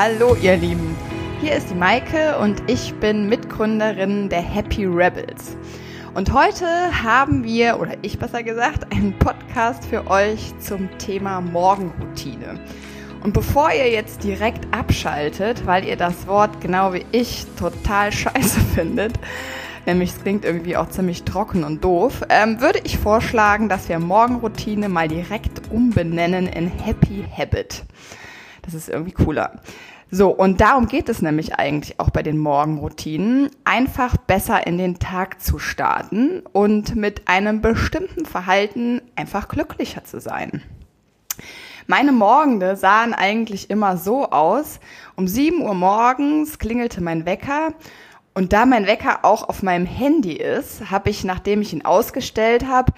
Hallo ihr Lieben, hier ist die Maike und ich bin Mitgründerin der Happy Rebels. Und heute haben wir, oder ich besser gesagt, einen Podcast für euch zum Thema Morgenroutine. Und bevor ihr jetzt direkt abschaltet, weil ihr das Wort genau wie ich total scheiße findet, nämlich es klingt irgendwie auch ziemlich trocken und doof, ähm, würde ich vorschlagen, dass wir Morgenroutine mal direkt umbenennen in Happy Habit. Das ist irgendwie cooler. So, und darum geht es nämlich eigentlich auch bei den Morgenroutinen, einfach besser in den Tag zu starten und mit einem bestimmten Verhalten einfach glücklicher zu sein. Meine Morgende sahen eigentlich immer so aus. Um 7 Uhr morgens klingelte mein Wecker und da mein Wecker auch auf meinem Handy ist, habe ich, nachdem ich ihn ausgestellt habe,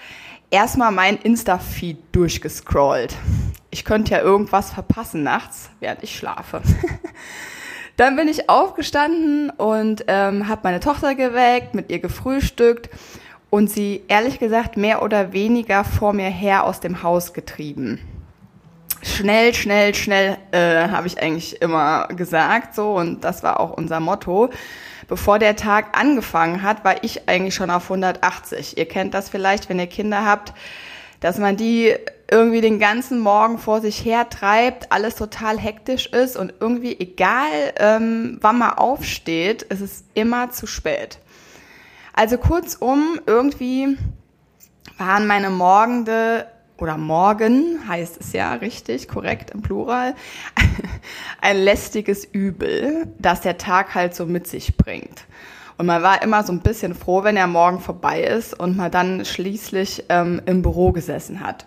erstmal mein Insta-Feed durchgescrollt. Ich könnte ja irgendwas verpassen nachts, während ich schlafe. Dann bin ich aufgestanden und ähm, habe meine Tochter geweckt, mit ihr gefrühstückt und sie ehrlich gesagt mehr oder weniger vor mir her aus dem Haus getrieben. Schnell, schnell, schnell äh, habe ich eigentlich immer gesagt so und das war auch unser Motto bevor der Tag angefangen hat, war ich eigentlich schon auf 180. Ihr kennt das vielleicht, wenn ihr Kinder habt, dass man die irgendwie den ganzen Morgen vor sich her treibt, alles total hektisch ist und irgendwie egal, ähm, wann man aufsteht, es ist immer zu spät. Also kurzum, irgendwie waren meine Morgende oder morgen heißt es ja richtig, korrekt im Plural, ein lästiges Übel, das der Tag halt so mit sich bringt. Und man war immer so ein bisschen froh, wenn er morgen vorbei ist und man dann schließlich ähm, im Büro gesessen hat.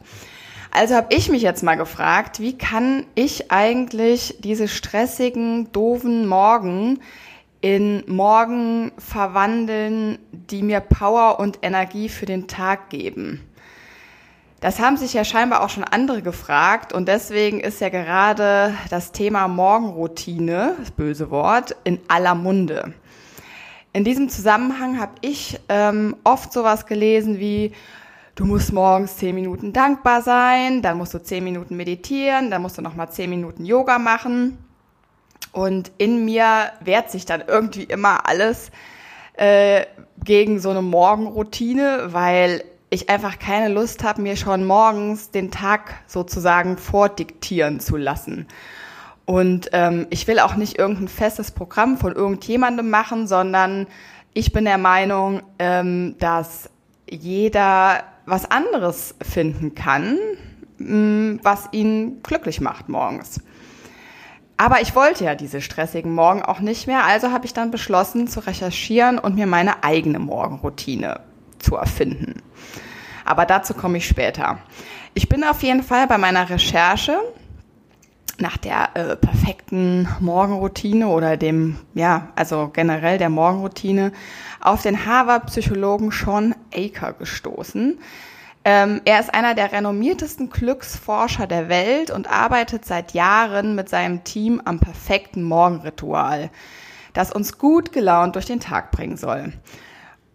Also habe ich mich jetzt mal gefragt, wie kann ich eigentlich diese stressigen, doofen Morgen in Morgen verwandeln, die mir Power und Energie für den Tag geben? Das haben sich ja scheinbar auch schon andere gefragt und deswegen ist ja gerade das Thema Morgenroutine, das böse Wort, in aller Munde. In diesem Zusammenhang habe ich ähm, oft sowas gelesen wie, du musst morgens zehn Minuten dankbar sein, dann musst du zehn Minuten meditieren, dann musst du nochmal zehn Minuten Yoga machen. Und in mir wehrt sich dann irgendwie immer alles äh, gegen so eine Morgenroutine, weil ich einfach keine Lust habe, mir schon morgens den Tag sozusagen vordiktieren zu lassen. Und ähm, ich will auch nicht irgendein festes Programm von irgendjemandem machen, sondern ich bin der Meinung, ähm, dass jeder was anderes finden kann, mh, mm, was ihn glücklich macht morgens. Aber ich wollte ja diese stressigen Morgen auch nicht mehr, also habe ich dann beschlossen zu recherchieren und mir meine eigene Morgenroutine zu erfinden. Aber dazu komme ich später. Ich bin auf jeden Fall bei meiner Recherche nach der äh, perfekten Morgenroutine oder dem, ja, also generell der Morgenroutine auf den Harvard-Psychologen Sean Aker gestoßen. Ähm, er ist einer der renommiertesten Glücksforscher der Welt und arbeitet seit Jahren mit seinem Team am perfekten Morgenritual, das uns gut gelaunt durch den Tag bringen soll.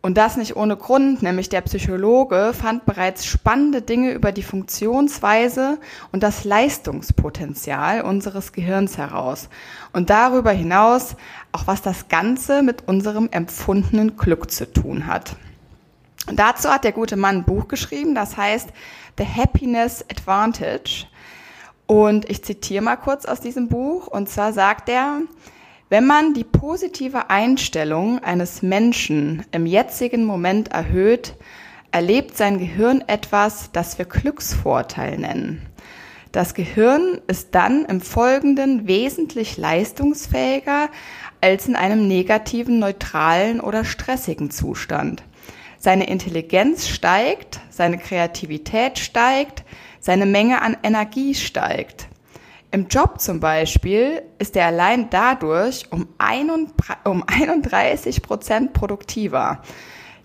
Und das nicht ohne Grund, nämlich der Psychologe fand bereits spannende Dinge über die Funktionsweise und das Leistungspotenzial unseres Gehirns heraus. Und darüber hinaus auch, was das Ganze mit unserem empfundenen Glück zu tun hat. Und dazu hat der gute Mann ein Buch geschrieben, das heißt The Happiness Advantage. Und ich zitiere mal kurz aus diesem Buch. Und zwar sagt er, wenn man die positive Einstellung eines Menschen im jetzigen Moment erhöht, erlebt sein Gehirn etwas, das wir Glücksvorteil nennen. Das Gehirn ist dann im Folgenden wesentlich leistungsfähiger als in einem negativen, neutralen oder stressigen Zustand. Seine Intelligenz steigt, seine Kreativität steigt, seine Menge an Energie steigt. Im Job zum Beispiel ist er allein dadurch um 31 Prozent produktiver.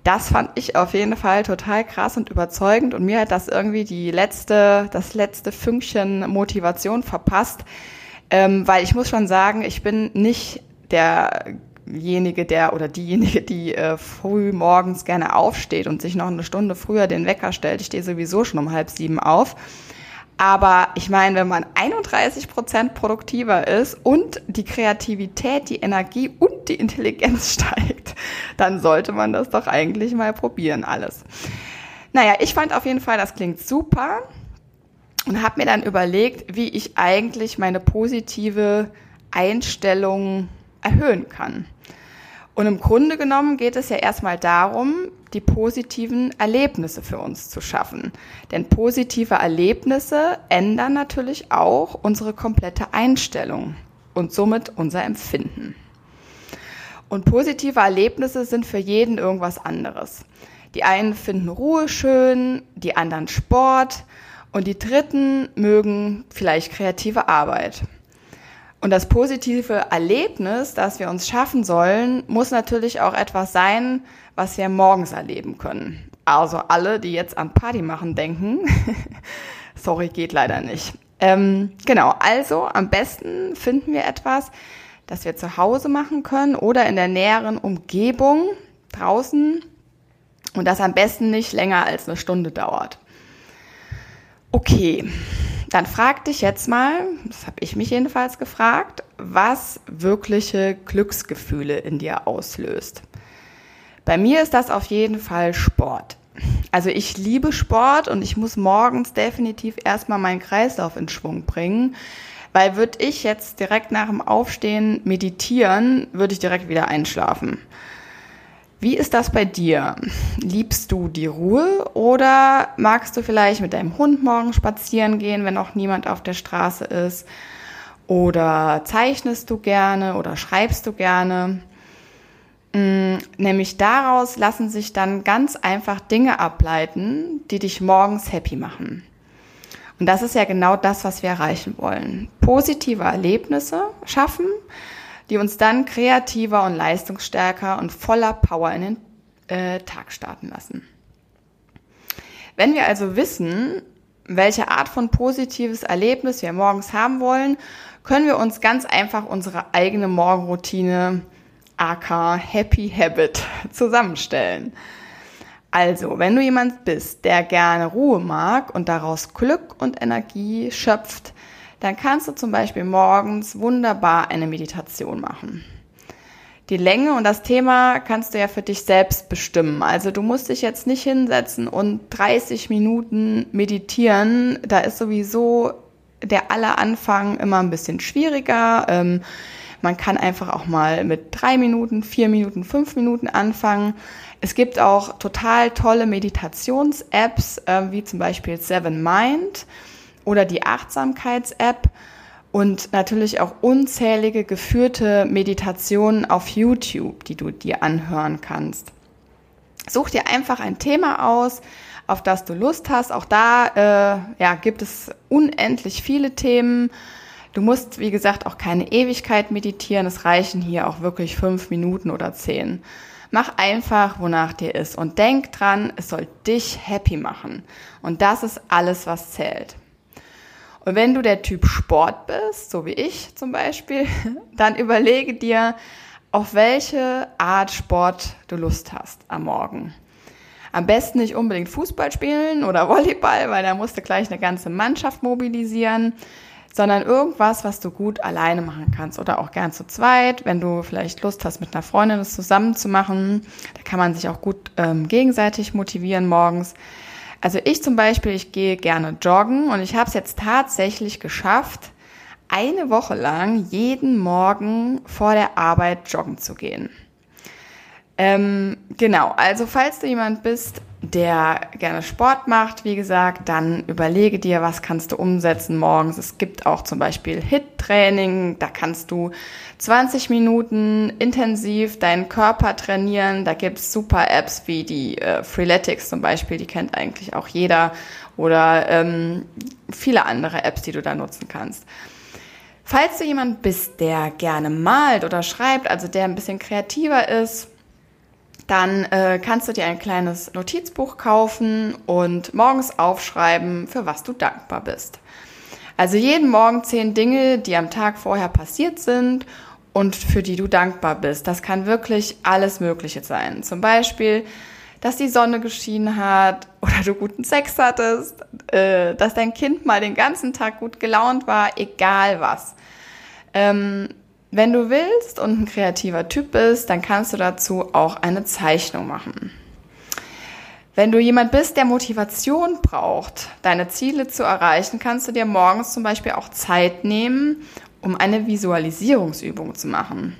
Das fand ich auf jeden Fall total krass und überzeugend und mir hat das irgendwie die letzte, das letzte Fünkchen Motivation verpasst, ähm, weil ich muss schon sagen, ich bin nicht derjenige, der oder diejenige, die äh, früh morgens gerne aufsteht und sich noch eine Stunde früher den Wecker stellt. Ich stehe sowieso schon um halb sieben auf. Aber ich meine, wenn man 31 Prozent produktiver ist und die Kreativität, die Energie und die Intelligenz steigt, dann sollte man das doch eigentlich mal probieren alles. Naja, ich fand auf jeden Fall, das klingt super und habe mir dann überlegt, wie ich eigentlich meine positive Einstellung erhöhen kann. Und im Grunde genommen geht es ja erstmal darum, die positiven Erlebnisse für uns zu schaffen. Denn positive Erlebnisse ändern natürlich auch unsere komplette Einstellung und somit unser Empfinden. Und positive Erlebnisse sind für jeden irgendwas anderes. Die einen finden Ruhe schön, die anderen Sport und die dritten mögen vielleicht kreative Arbeit. Und das positive Erlebnis, das wir uns schaffen sollen, muss natürlich auch etwas sein, was wir morgens erleben können. Also alle, die jetzt an Party machen denken, sorry, geht leider nicht. Ähm, genau, also am besten finden wir etwas, das wir zu Hause machen können oder in der näheren Umgebung draußen und das am besten nicht länger als eine Stunde dauert. Okay, dann frag dich jetzt mal, das habe ich mich jedenfalls gefragt, was wirkliche Glücksgefühle in dir auslöst. Bei mir ist das auf jeden Fall Sport. Also ich liebe Sport und ich muss morgens definitiv erstmal meinen Kreislauf in Schwung bringen, weil würde ich jetzt direkt nach dem Aufstehen meditieren, würde ich direkt wieder einschlafen. Wie ist das bei dir? Liebst du die Ruhe oder magst du vielleicht mit deinem Hund morgen spazieren gehen, wenn auch niemand auf der Straße ist? Oder zeichnest du gerne oder schreibst du gerne? Mm, nämlich daraus lassen sich dann ganz einfach Dinge ableiten, die dich morgens happy machen. Und das ist ja genau das, was wir erreichen wollen. Positive Erlebnisse schaffen, die uns dann kreativer und leistungsstärker und voller Power in den äh, Tag starten lassen. Wenn wir also wissen, welche Art von positives Erlebnis wir morgens haben wollen, können wir uns ganz einfach unsere eigene Morgenroutine, aka Happy Habit, zusammenstellen. Also, wenn du jemand bist, der gerne Ruhe mag und daraus Glück und Energie schöpft, dann kannst du zum Beispiel morgens wunderbar eine Meditation machen. Die Länge und das Thema kannst du ja für dich selbst bestimmen. Also du musst dich jetzt nicht hinsetzen und 30 Minuten meditieren. Da ist sowieso der aller Anfang immer ein bisschen schwieriger. Ähm, man kann einfach auch mal mit drei Minuten, vier Minuten, fünf Minuten anfangen. Es gibt auch total tolle Meditations-Apps, äh, wie zum Beispiel Seven Mind oder die Achtsamkeits-App und natürlich auch unzählige geführte Meditationen auf YouTube, die du dir anhören kannst. Such dir einfach ein Thema aus, auf das du Lust hast. Auch da äh, ja, gibt es unendlich viele Themen. Du musst, wie gesagt, auch keine Ewigkeit meditieren. Es reichen hier auch wirklich fünf Minuten oder zehn. Mach einfach, wonach dir ist. Und denk dran, es soll dich happy machen. Und das ist alles, was zählt. Und wenn du der Typ Sport bist, so wie ich zum Beispiel, dann überlege dir, auf welche Art Sport du Lust hast am Morgen. Am besten nicht unbedingt Fußball spielen oder Volleyball, weil da musst du gleich eine ganze Mannschaft mobilisieren, sondern irgendwas, was du gut alleine machen kannst oder auch gern zu zweit, wenn du vielleicht Lust hast, mit einer Freundin das zusammen zu machen. Da kann man sich auch gut ähm, gegenseitig motivieren morgens. Also ich zum Beispiel, ich gehe gerne joggen und ich habe es jetzt tatsächlich geschafft, eine Woche lang jeden Morgen vor der Arbeit joggen zu gehen. Ähm, genau, also falls du jemand bist, der gerne Sport macht, wie gesagt, dann überlege dir, was kannst du umsetzen morgens. Es gibt auch zum Beispiel HIT-Training, da kannst du 20 Minuten intensiv deinen Körper trainieren. Da gibt's super Apps wie die äh, Freeletics zum Beispiel, die kennt eigentlich auch jeder. Oder ähm, viele andere Apps, die du da nutzen kannst. Falls du jemand bist, der gerne malt oder schreibt, also der ein bisschen kreativer ist, dann äh, kannst du dir ein kleines Notizbuch kaufen und morgens aufschreiben, für was du dankbar bist. Also jeden Morgen zehn Dinge, die am Tag vorher passiert sind und für die du dankbar bist. Das kann wirklich alles Mögliche sein. Zum Beispiel, dass die Sonne geschienen hat oder du guten Sex hattest, äh, dass dein Kind mal den ganzen Tag gut gelaunt war, egal was. Ähm, wenn du willst und ein kreativer Typ bist, dann kannst du dazu auch eine Zeichnung machen. Wenn du jemand bist, der Motivation braucht, deine Ziele zu erreichen, kannst du dir morgens zum Beispiel auch Zeit nehmen, um eine Visualisierungsübung zu machen.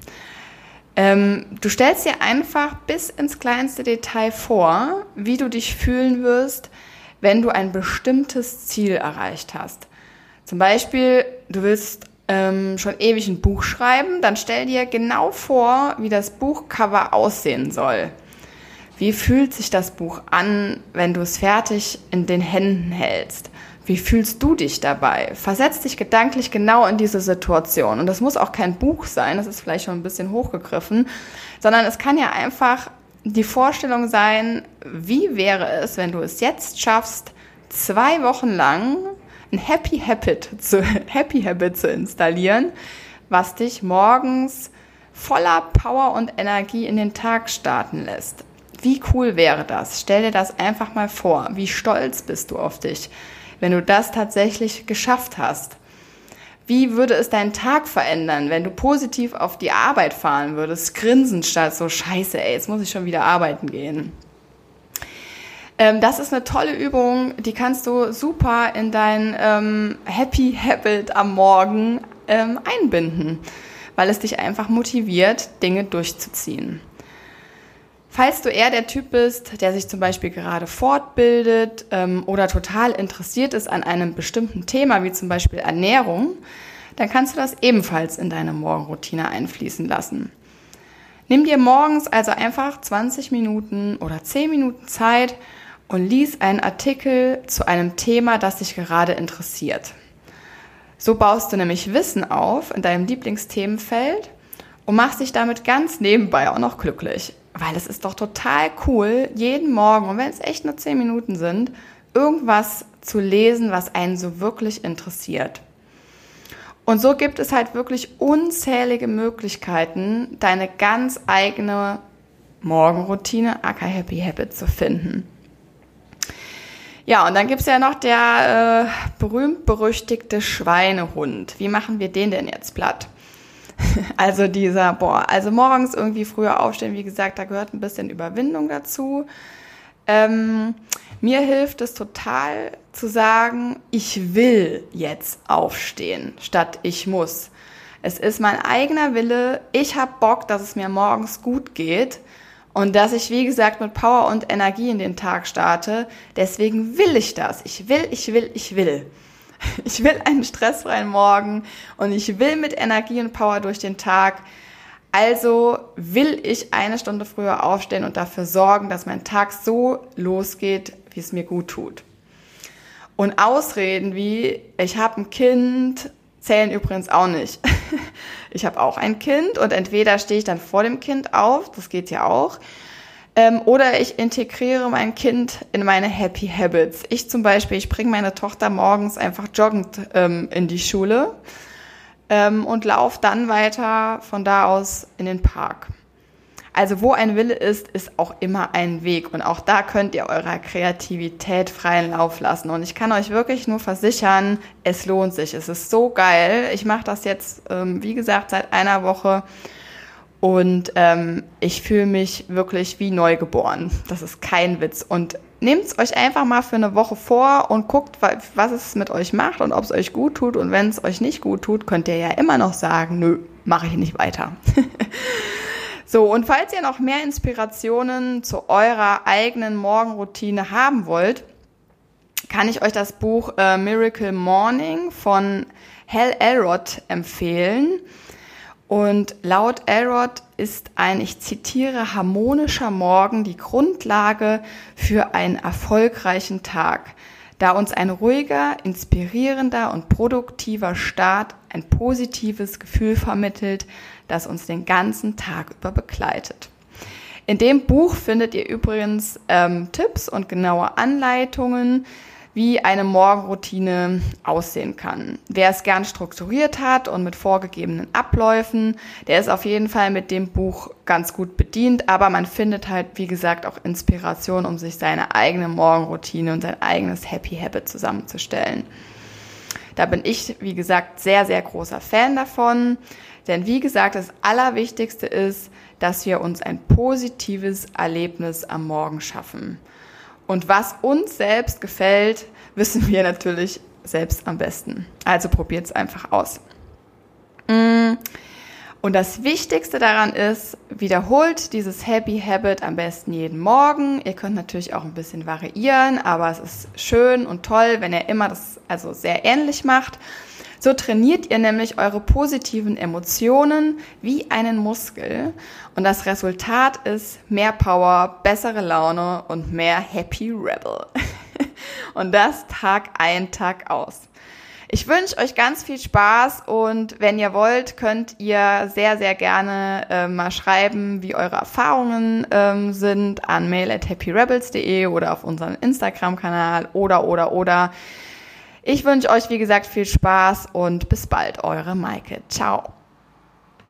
Ähm, du stellst dir einfach bis ins kleinste Detail vor, wie du dich fühlen wirst, wenn du ein bestimmtes Ziel erreicht hast. Zum Beispiel, du willst ähm, schon ewig ein Buch schreiben, dann stell dir genau vor, wie das Buchcover aussehen soll. Wie fühlt sich das Buch an, wenn du es fertig in den Händen hältst? Wie fühlst du dich dabei? Versetz dich gedanklich genau in diese Situation. Und das muss auch kein Buch sein, das ist vielleicht schon ein bisschen hochgegriffen, sondern es kann ja einfach die Vorstellung sein, wie wäre es, wenn du es jetzt schaffst, zwei Wochen lang ein Happy Habit zu, Happy Habit zu installieren, was dich morgens voller Power und Energie in den Tag starten lässt. Wie cool wäre das? Stell dir das einfach mal vor. Wie stolz bist du auf dich, wenn du das tatsächlich geschafft hast? Wie würde es deinen Tag verändern, wenn du positiv auf die Arbeit fahren würdest, grinsen statt so scheiße, ey, jetzt muss ich schon wieder arbeiten gehen? Ähm, das ist eine tolle Übung, die kannst du super in dein ähm, Happy Habit am Morgen ähm, einbinden, weil es dich einfach motiviert, Dinge durchzuziehen. Falls du eher der Typ bist, der sich zum Beispiel gerade fortbildet ähm, oder total interessiert ist an einem bestimmten Thema, wie zum Beispiel Ernährung, dann kannst du das ebenfalls in deine Morgenroutine einfließen lassen. Nimm dir morgens also einfach 20 Minuten oder 10 Minuten Zeit und lies einen Artikel zu einem Thema, das dich gerade interessiert. So baust du nämlich Wissen auf in deinem Lieblingsthemenfeld und machst dich damit ganz nebenbei auch noch glücklich. Weil es ist doch total cool, jeden Morgen, und wenn es echt nur zehn Minuten sind, irgendwas zu lesen, was einen so wirklich interessiert. Und so gibt es halt wirklich unzählige Möglichkeiten, deine ganz eigene Morgenroutine, aka Happy Habit, zu finden. Ja, und dann gibt's ja noch der äh, berühmt-berüchtigte Schweinehund. Wie machen wir den denn jetzt platt? also dieser, boah, also morgens irgendwie früher aufstehen, wie gesagt, da gehört ein bisschen Überwindung dazu. Ähm, mir hilft es total zu sagen, ich will jetzt aufstehen, statt ich muss. Es ist mein eigener Wille, ich habe Bock, dass es mir morgens gut geht und dass ich, wie gesagt, mit Power und Energie in den Tag starte. Deswegen will ich das. Ich will, ich will, ich will. Ich will einen stressfreien Morgen und ich will mit Energie und Power durch den Tag. Also will ich eine Stunde früher aufstehen und dafür sorgen, dass mein Tag so losgeht, wie es mir gut tut. Und Ausreden wie, ich habe ein Kind, zählen übrigens auch nicht. Ich habe auch ein Kind und entweder stehe ich dann vor dem Kind auf, das geht ja auch, ähm, oder ich integriere mein Kind in meine Happy Habits. Ich zum Beispiel, ich bringe meine Tochter morgens einfach joggend ähm, in die Schule ähm, und laufe dann weiter von da aus in den Park. Also wo ein Wille ist, ist auch immer ein Weg. Und auch da könnt ihr eurer Kreativität freien Lauf lassen. Und ich kann euch wirklich nur versichern, es lohnt sich. Es ist so geil. Ich mache das jetzt, ähm, wie gesagt, seit einer Woche. Und ähm, ich fühle mich wirklich wie neugeboren. Das ist kein Witz. Und nehmt es euch einfach mal für eine Woche vor und guckt, was es mit euch macht und ob es euch gut tut. Und wenn es euch nicht gut tut, könnt ihr ja immer noch sagen, nö, mache ich nicht weiter. So, und falls ihr noch mehr Inspirationen zu eurer eigenen Morgenroutine haben wollt, kann ich euch das Buch äh, Miracle Morning von Hal Elrod empfehlen. Und laut Elrod ist ein, ich zitiere, harmonischer Morgen die Grundlage für einen erfolgreichen Tag, da uns ein ruhiger, inspirierender und produktiver Start ein positives Gefühl vermittelt, das uns den ganzen Tag über begleitet. In dem Buch findet ihr übrigens ähm, Tipps und genaue Anleitungen, wie eine Morgenroutine aussehen kann. Wer es gern strukturiert hat und mit vorgegebenen Abläufen, der ist auf jeden Fall mit dem Buch ganz gut bedient, aber man findet halt, wie gesagt, auch Inspiration, um sich seine eigene Morgenroutine und sein eigenes Happy Habit zusammenzustellen. Da bin ich, wie gesagt, sehr, sehr großer Fan davon. Denn wie gesagt, das Allerwichtigste ist, dass wir uns ein positives Erlebnis am Morgen schaffen. Und was uns selbst gefällt, wissen wir natürlich selbst am besten. Also probiert es einfach aus. Mm. Und das Wichtigste daran ist, wiederholt dieses Happy Habit am besten jeden Morgen. Ihr könnt natürlich auch ein bisschen variieren, aber es ist schön und toll, wenn ihr immer das also sehr ähnlich macht. So trainiert ihr nämlich eure positiven Emotionen wie einen Muskel und das Resultat ist mehr Power, bessere Laune und mehr Happy Rebel. und das Tag ein, Tag aus. Ich wünsche euch ganz viel Spaß und wenn ihr wollt, könnt ihr sehr, sehr gerne äh, mal schreiben, wie eure Erfahrungen ähm, sind an mail at happyrebels.de oder auf unserem Instagram-Kanal oder, oder, oder. Ich wünsche euch, wie gesagt, viel Spaß und bis bald, eure Maike. Ciao.